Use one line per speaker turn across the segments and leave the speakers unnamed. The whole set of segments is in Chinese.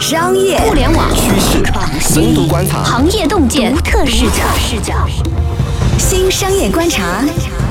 商业
互联网
趋势、深度观察、
行业洞见
独特视角，
视角，
新商业观察，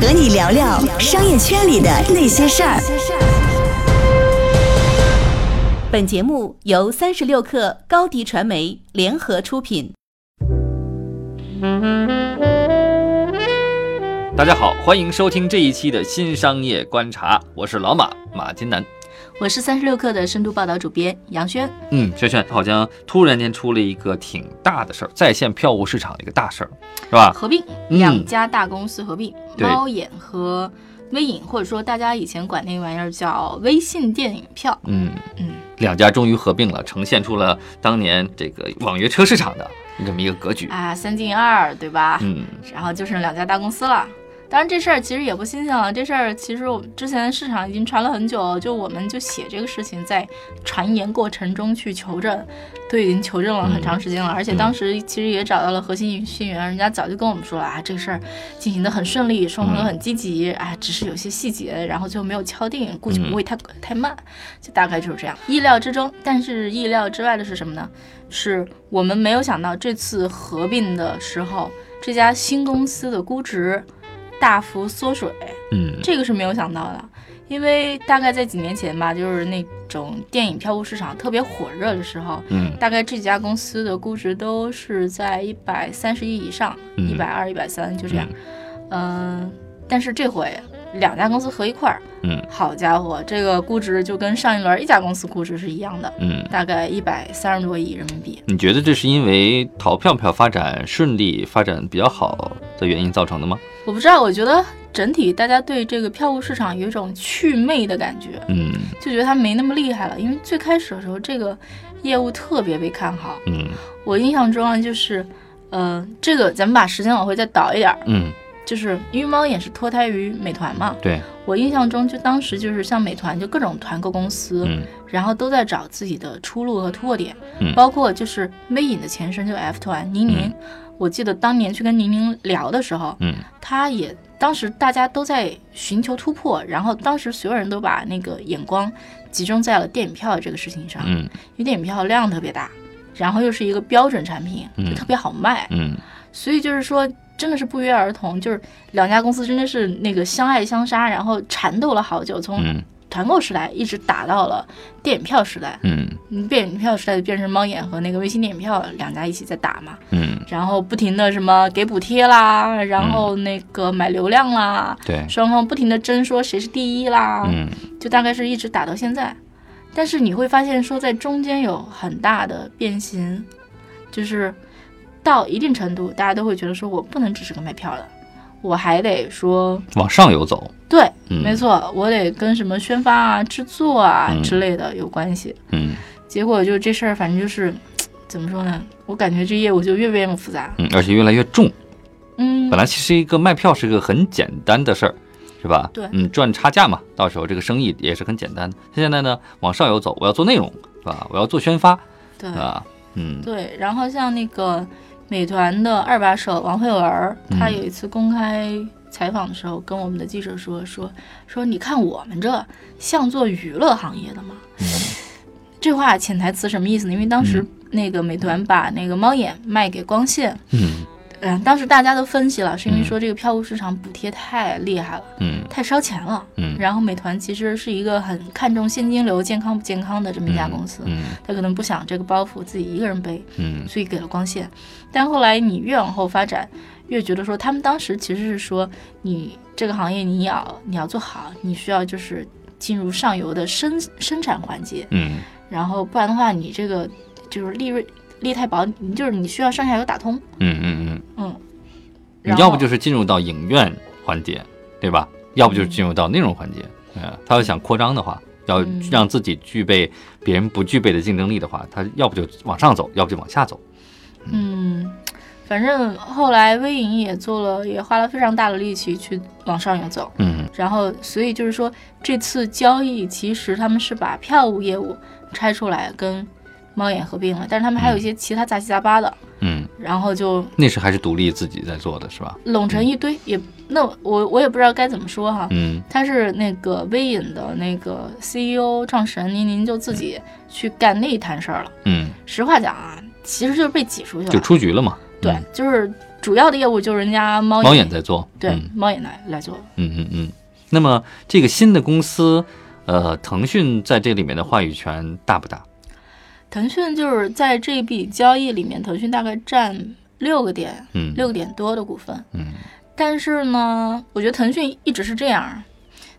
和你聊聊商业圈里的那些事儿。
本节目由三十六克高低传媒联合出品。
大家好，欢迎收听这一期的新商业观察，我是老马马金南。
我是三十六克的深度报道主编杨轩。
嗯，轩轩好像突然间出了一个挺大的事儿，在线票务市场的一个大事儿，是吧？
合并
嗯
两家大公司合并，
对
猫眼和微影，或者说大家以前管那玩意儿叫微信电影票。
嗯，
嗯，
两家终于合并了，呈现出了当年这个网约车市场的这么一个格局。
啊，三进二，对吧？
嗯，
然后就剩两家大公司了。当然，这事儿其实也不新鲜了。这事儿其实我们之前市场已经传了很久，就我们就写这个事情，在传言过程中去求证，都已经求证了很长时间了。而且当时其实也找到了核心信源，人家早就跟我们说了啊，这个事儿进行的很顺利，双方都很积极，哎，只是有些细节，然后最后没有敲定，估计不会太、太慢，就大概就是这样。意料之中，但是意料之外的是什么呢？是我们没有想到这次合并的时候，这家新公司的估值大幅缩水，
嗯，
这个是没有想到的。因为大概在几年前吧，就是那种电影票务市场特别火热的时候，
嗯
大概这几家公司的估值都是在一百三十亿以上，
嗯
一百二、一百三就这样。嗯、但是这回两家公司合一块儿，
嗯
好家伙，这个估值就跟上一轮一家公司估值是一样的，
嗯，
大概一百三十多亿人民币。
你觉得这是因为淘票票发展顺利、发展比较好的原因造成的吗？
我不知道，我觉得整体大家对这个票务市场有一种祛魅的感觉，
嗯
就觉得它没那么厉害了。因为最开始的时候，这个业务特别被看好。
嗯
我印象中啊，就是，呃，这个咱们把时间往回再倒一点儿，
嗯，
就是因为猫眼是脱胎于美团嘛。
对，
我印象中，就当时就是像美团，就各种团购公司，
嗯。
然后都在找自己的出路和突破点，
嗯。
包括就是魅影的前身就 F 团宁宁。
嗯。
我记得当年去跟宁宁聊的时候，
嗯。
他也当时大家都在寻求突破，然后当时所有人都把那个眼光集中在了电影票这个事情上，
嗯。
因为电影票量特别大，然后又是一个标准产品，
嗯。
就特别好卖，
嗯。
所以就是说真的是不约而同，就是两家公司真的是那个相爱相杀，然后缠斗了好久，从
嗯。
团购时代一直打到了电影票时代。
嗯。
嗯，电影票时代就变成猫眼和那个微信电影票两家一起在打嘛，
嗯，
然后不停的什么给补贴啦，然后那个买流量啦，
对，
双方不停的争说谁是第一啦，
嗯。
就大概是一直打到现在。但是你会发现说在中间有很大的变形，就是到一定程度，大家都会觉得说我不能只是个卖票的，我还得说
往上游走。
对，
嗯
没错，我得跟什么宣发啊、制作啊
嗯
之类的有关系。
嗯
结果就这事儿，反正就是怎么说呢？我感觉这业务就越变越复杂。
嗯，而且越来越重。
嗯，
本来其实一个卖票是个很简单的事儿，是吧？
对
嗯，赚差价嘛，到时候这个生意也是很简单的。现在呢，往上游走，我要做内容，是吧？我要做宣发，
对
是吧？嗯
对。然后像那个美团的二把手王慧文，他
嗯
有一次公开采访的时候，跟我们的记者说说说，你看我们这像做娱乐行业的吗？这话潜台词什么意思呢？因为当时那个美团把那个猫眼卖给光线，
嗯
嗯，当时大家都分析了，是因为
嗯。
说这个票务市场补贴太厉害了，
嗯。
太烧钱了。
嗯。
然后美团其实是一个很看重现金流、健康不健康的这么一家公司，
嗯。
他可能不想这个包袱自己一个人背，
嗯。
所以给了光线。但后来你越往后发展，越觉得说他们当时其实是说，你这个行业你要你要做好，你需要就是进入上游的生生产环节，
嗯。
然后不然的话，你这个就是利润利太薄，你就是你需要上下游打通，
嗯嗯嗯，
嗯，
你要不就是进入到影院环节，对吧？要不就是进入到内容环节。嗯，他要想扩张的话，要
嗯
让自己具备别人不具备的竞争力的话，他要不就往上走，要不就往下走。
嗯，反正后来微影也做了，也花了非常大的力气去往上游走。
嗯
然后，所以就是说，这次交易其实他们是把票务业务拆出来跟猫眼合并了，但是他们还有一些其他杂七杂八的，
嗯
然后就
那时还是独立自己在做的是吧？
拢成一堆，也那我我也不知道该怎么说哈。
嗯
他是那个微影的那个 CEO 创始人，您您就自己去干那一摊事儿了。
嗯，
实话讲啊，其实就是被挤出去了。
就出局了嘛。
对，
嗯
就是主要的业务就是人家猫
猫眼在做。
对、
嗯
猫眼来来做。
嗯嗯嗯。那么这个新的公司，呃，腾讯在这里面的话语权大不大？
腾讯就是在这笔交易里面，腾讯大概占六个点，
嗯。
六个点多的股份。
嗯。
但是呢，我觉得腾讯一直是这样，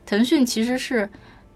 腾讯其实是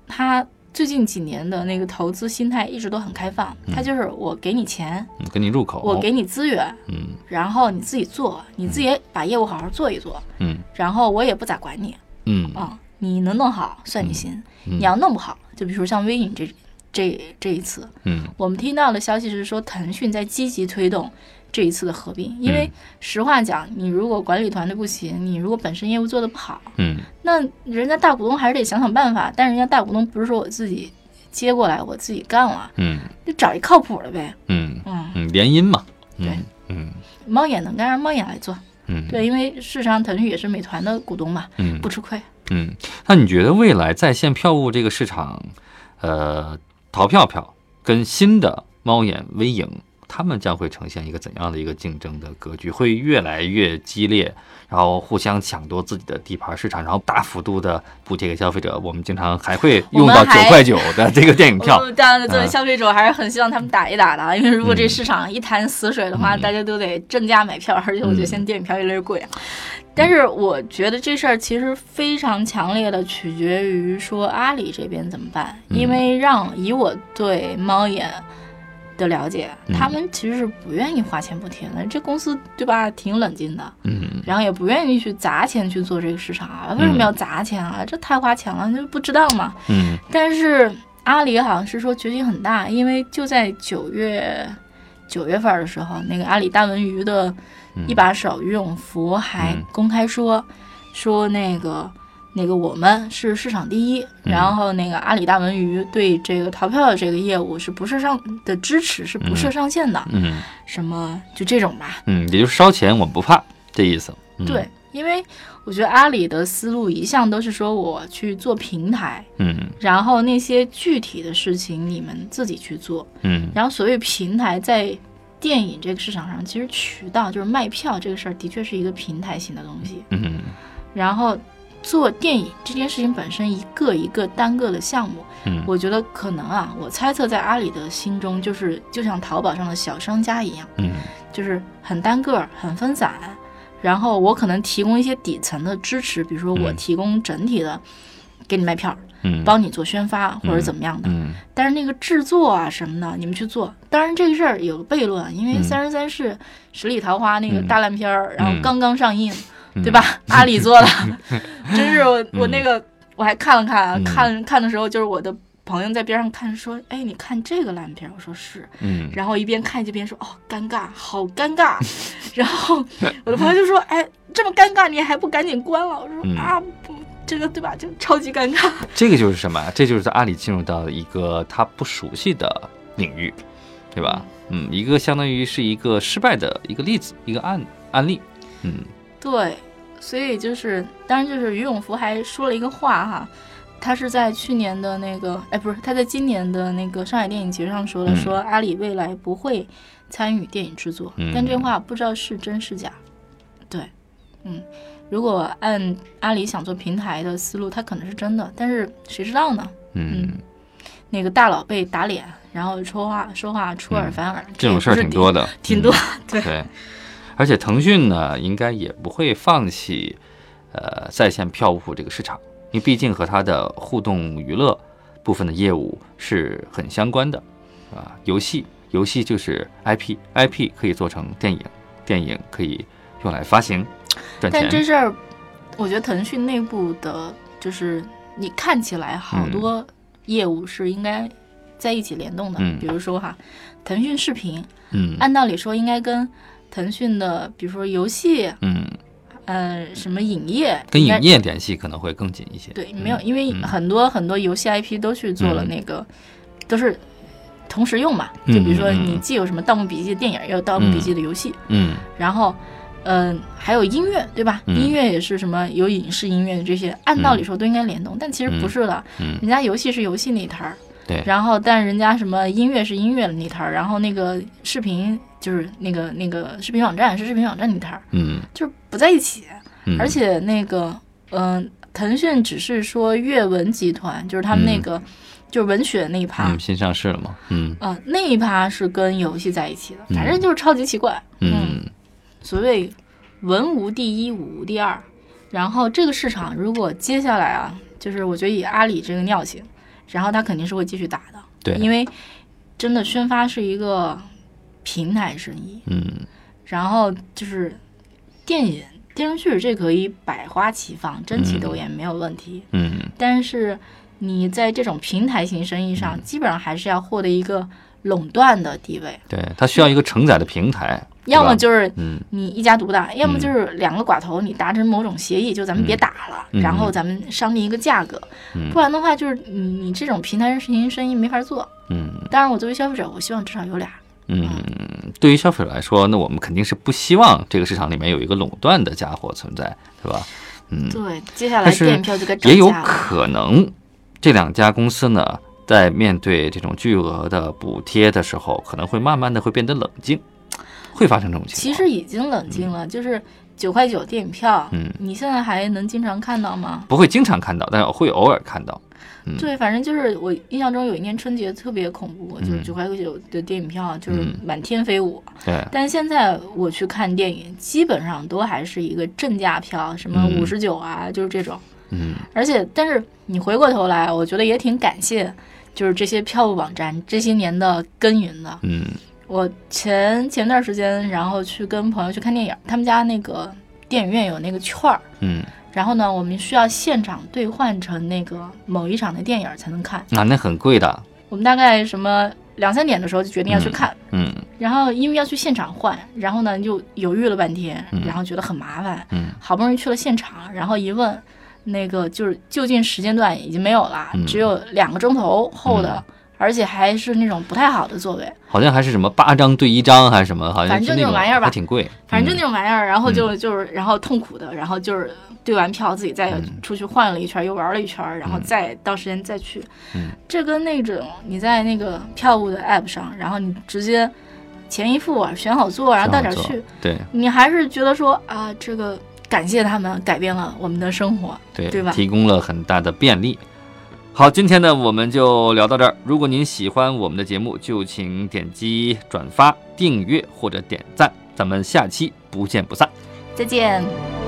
它最近几年的那个投资心态一直都很开放，它就是我给你钱，
嗯，跟你入口。
我给你资源，
嗯。
然后你自己做，你自己把业务好好做一做，
嗯。
然后我也不咋管你
嗯。
啊、你能弄好算你行，
嗯。
你要弄不好，就比如说像微影这这这一次，
嗯
我们听到的消息是说，腾讯在积极推动这一次的合并。因为实话讲，你如果管理团队不行，你如果本身业务做得不好，
嗯
那人家大股东还是得想想办法。但人家大股东不是说我自己接过来，我自己干了，
嗯
就找一靠谱的呗。
嗯
嗯，
嗯，联姻嘛。嗯
对
嗯
猫眼能干，让猫眼来做。
嗯，
对，因为事实上腾讯也是美团的股东嘛，
嗯
不吃亏。
嗯，那你觉得未来在线票务这个市场，呃，淘票票跟新的猫眼、微影，他们将会呈现一个怎样的一个竞争的格局？会越来越激烈，然后互相抢夺自己的地盘市场，然后大幅度的补贴给消费者。我们经常还会用到九块九的 这个电影票
当然，作为
嗯
消费者还是很希望他们打一打的啊，因为如果这
嗯
市场一潭死水的话，
嗯
大家都得正价买票，而且我觉得
嗯
现在电影票越来越贵啊。但是我觉得这事儿其实非常强烈的取决于说阿里这边怎么办，
嗯
因为让以我对猫眼的了解，
嗯
他们其实是不愿意花钱补贴的，这公司对吧，挺冷静的，
嗯
然后也不愿意去砸钱去做这个市场啊。为什么要砸钱啊？这太花钱了，就不值当嘛。
嗯
但是阿里好像是说决心很大，因为就在九月九月份的时候，那个阿里大文娱的一把手于永福还
嗯
公开说、说那个。那个我们是市场第一，
嗯。
然后那个阿里大文娱对这个淘票的这个业务是不设上的支持是不设上限的，
嗯。
什么就这种吧，
嗯，也就是烧钱我们不怕这意思。嗯、
对，，因为我觉得阿里的思路一向都是说我去做平台，
嗯。
然后那些具体的事情你们自己去做。
嗯。
然后所谓平台在电影这个市场上，其实渠道就是卖票这个事儿，的确是一个平台型的东西。
嗯。
然后做电影这件事情本身，一个一个单个的项目，
嗯
我觉得可能啊，我猜测在阿里的心中，就是就像淘宝上的小商家一样，
嗯
就是很单个、很分散。然后我可能提供一些底层的支持，比如说我
嗯
提供整体的，给你卖票，
嗯，
帮你做宣发或者怎么样的。
嗯
但是那个制作啊什么的，你们去做。当然这个事儿有个悖论，因为
嗯《
三生三世十里桃花》那个
嗯
大烂片儿，然后
嗯
刚刚上映，
嗯
对吧？阿里做的，真是我我那个我还看了看看看的时候就是我的朋友在边上看说，哎，你看这个烂片，我说是，
嗯
然后一边看一边说，哦，尴尬，好尴尬。然后我的朋友就说，哎，这么尴尬你还不赶紧关了？我说、
嗯
啊，不，这个对吧？就超级尴尬。
这个就是什么啊？这就是在阿里进入到一个他不熟悉的领域，对吧？嗯，一个相当于是一个失败的一个例子，一个案案例。嗯
对，所以就是，当然就是于永福还说了一个话哈，他是在去年的那个，哎，不是，他在今年的那个上海电影节上说了，
嗯。
说阿里未来不会参与电影制作，
嗯。
但这话不知道是真是假。对，嗯，如果按阿里想做平台的思路，他可能是真的，但是谁知道呢？
嗯，
那个大佬被打脸，然后说话说话出尔反尔，
这种事儿挺多
的，
的，
挺多。对，
而且腾讯呢，应该也不会放弃呃在线票务这个市场，因为毕竟和它的互动娱乐部分的业务是很相关的啊。游戏，游戏就是 IP，IP 可以做成电影，电影可以用来发行赚钱
但这。事儿，我觉得腾讯内部的，就是你看起来好多业务是应该在一起联动的。
嗯
比如说哈，腾讯视频，
嗯
按道理说应该跟腾讯的，比如说游戏，
嗯，
呃，什么影业，
跟影业联系可能会更紧一些。
对，
嗯
没有，因为
嗯。
很多很多游戏 IP 都去做了
嗯。
那个，都是同时用嘛，就比如说你既有什么《盗墓笔记》的电影，也有《盗墓笔记》的游戏，
嗯。
然后。嗯，还有音乐，对吧？
嗯。
音乐也是什么有影视音乐的这些，按道理说都应该联动，但其实不是的。
嗯。
人家游戏是游戏那一摊儿，
对。
然后但人家什么音乐是音乐的那一摊儿，然后那个视频就是那个那个视频网站是视频网站那摊儿，
嗯
就是不在一起。
嗯，
而且那个，嗯、腾讯只是说阅文集团，就是他们那个、就是文学那一趴，
嗯新上市了嘛，嗯
嗯、那一趴是跟游戏在一起的，
嗯
反正就是超级奇怪。
嗯
所谓文无第一，武无第二。然后这个市场如果接下来啊，就是我觉得以阿里这个尿性，然后他肯定是会继续打的，
对，
因为真的宣发是一个平台生意，
嗯。
然后就是电影、电视剧这可以百花齐放，争奇斗艳没有问题。
嗯。
但是你在这种平台型生意
嗯。
上，基本上还是要获得一个垄断的地位，
对，它需要一个承载的平台，
要么就是
嗯。
你一家独大，要么就是两个寡头你达成某种协议，就咱们别打了，
嗯
然后咱们商定一个价格，
嗯。
不然的话就是你你这种平台型生意没法做。
嗯。
当然，我作为消费者，我希望至少有俩。
嗯，对于消费者来说，那我们肯定是不希望这个市场里面有一个垄断的家伙存在，对吧？嗯，
对，接下来
是
电影票就该涨
也有。可能这两家公司呢，在面对这种巨额的补贴的时候，可能会慢慢的会变得冷静，会发生这种情况。
其实已经冷静了，就是九块九电影票，
嗯
你现在还能经常看到吗？
不会经常看到，但是会偶尔看到。嗯。
对，反正就是我印象中有一年春节特别恐怖，就是
嗯。
九块九的电影票就是
嗯。
满天飞舞。
对，
但现在我去看电影，基本上都还是一个正价票，什么
嗯。
五十九啊，就是这种。
嗯。
而且，但是你回过头来，我觉得也挺感谢，就是这些票务网站这些年的耕耘的。
嗯。
我前前段时间，然后去跟朋友去看电影，他们家那个电影院有那个券儿，
嗯，
然后呢，我们需要现场兑换成那个某一场的电影才能看。
啊，那很贵的。
我们大概什么两三点的时候就决定要去看，
嗯
然后因为要去现场换，然后呢就犹豫了半天
嗯，
然后觉得很麻烦，
嗯。
好不容易去了现场，然后一问，那个就是就近时间段已经没有了，
嗯
只有两个钟头后的，而且还是那种不太好的座位，
好像还是什么八张对一张还是什么，好像
反正就那种玩意儿吧
还挺贵。
反正就那
嗯
种玩意儿，然后就就是然后痛苦的，然后就是兑完票自己再
嗯
出去换了一圈，又玩了一圈，然后再到时间再去。
嗯
这跟那种你在那个票务的 app 上，然后你直接钱一付选好座，然后到点去，
对
你还是觉得说啊，这个感谢他们改变了我们的生活。
对
对吧
提供了很大的便利。好，今天呢我们就聊到这儿。如果您喜欢我们的节目，就请点击转发、订阅或者点赞。咱们下期不见不散。
再见。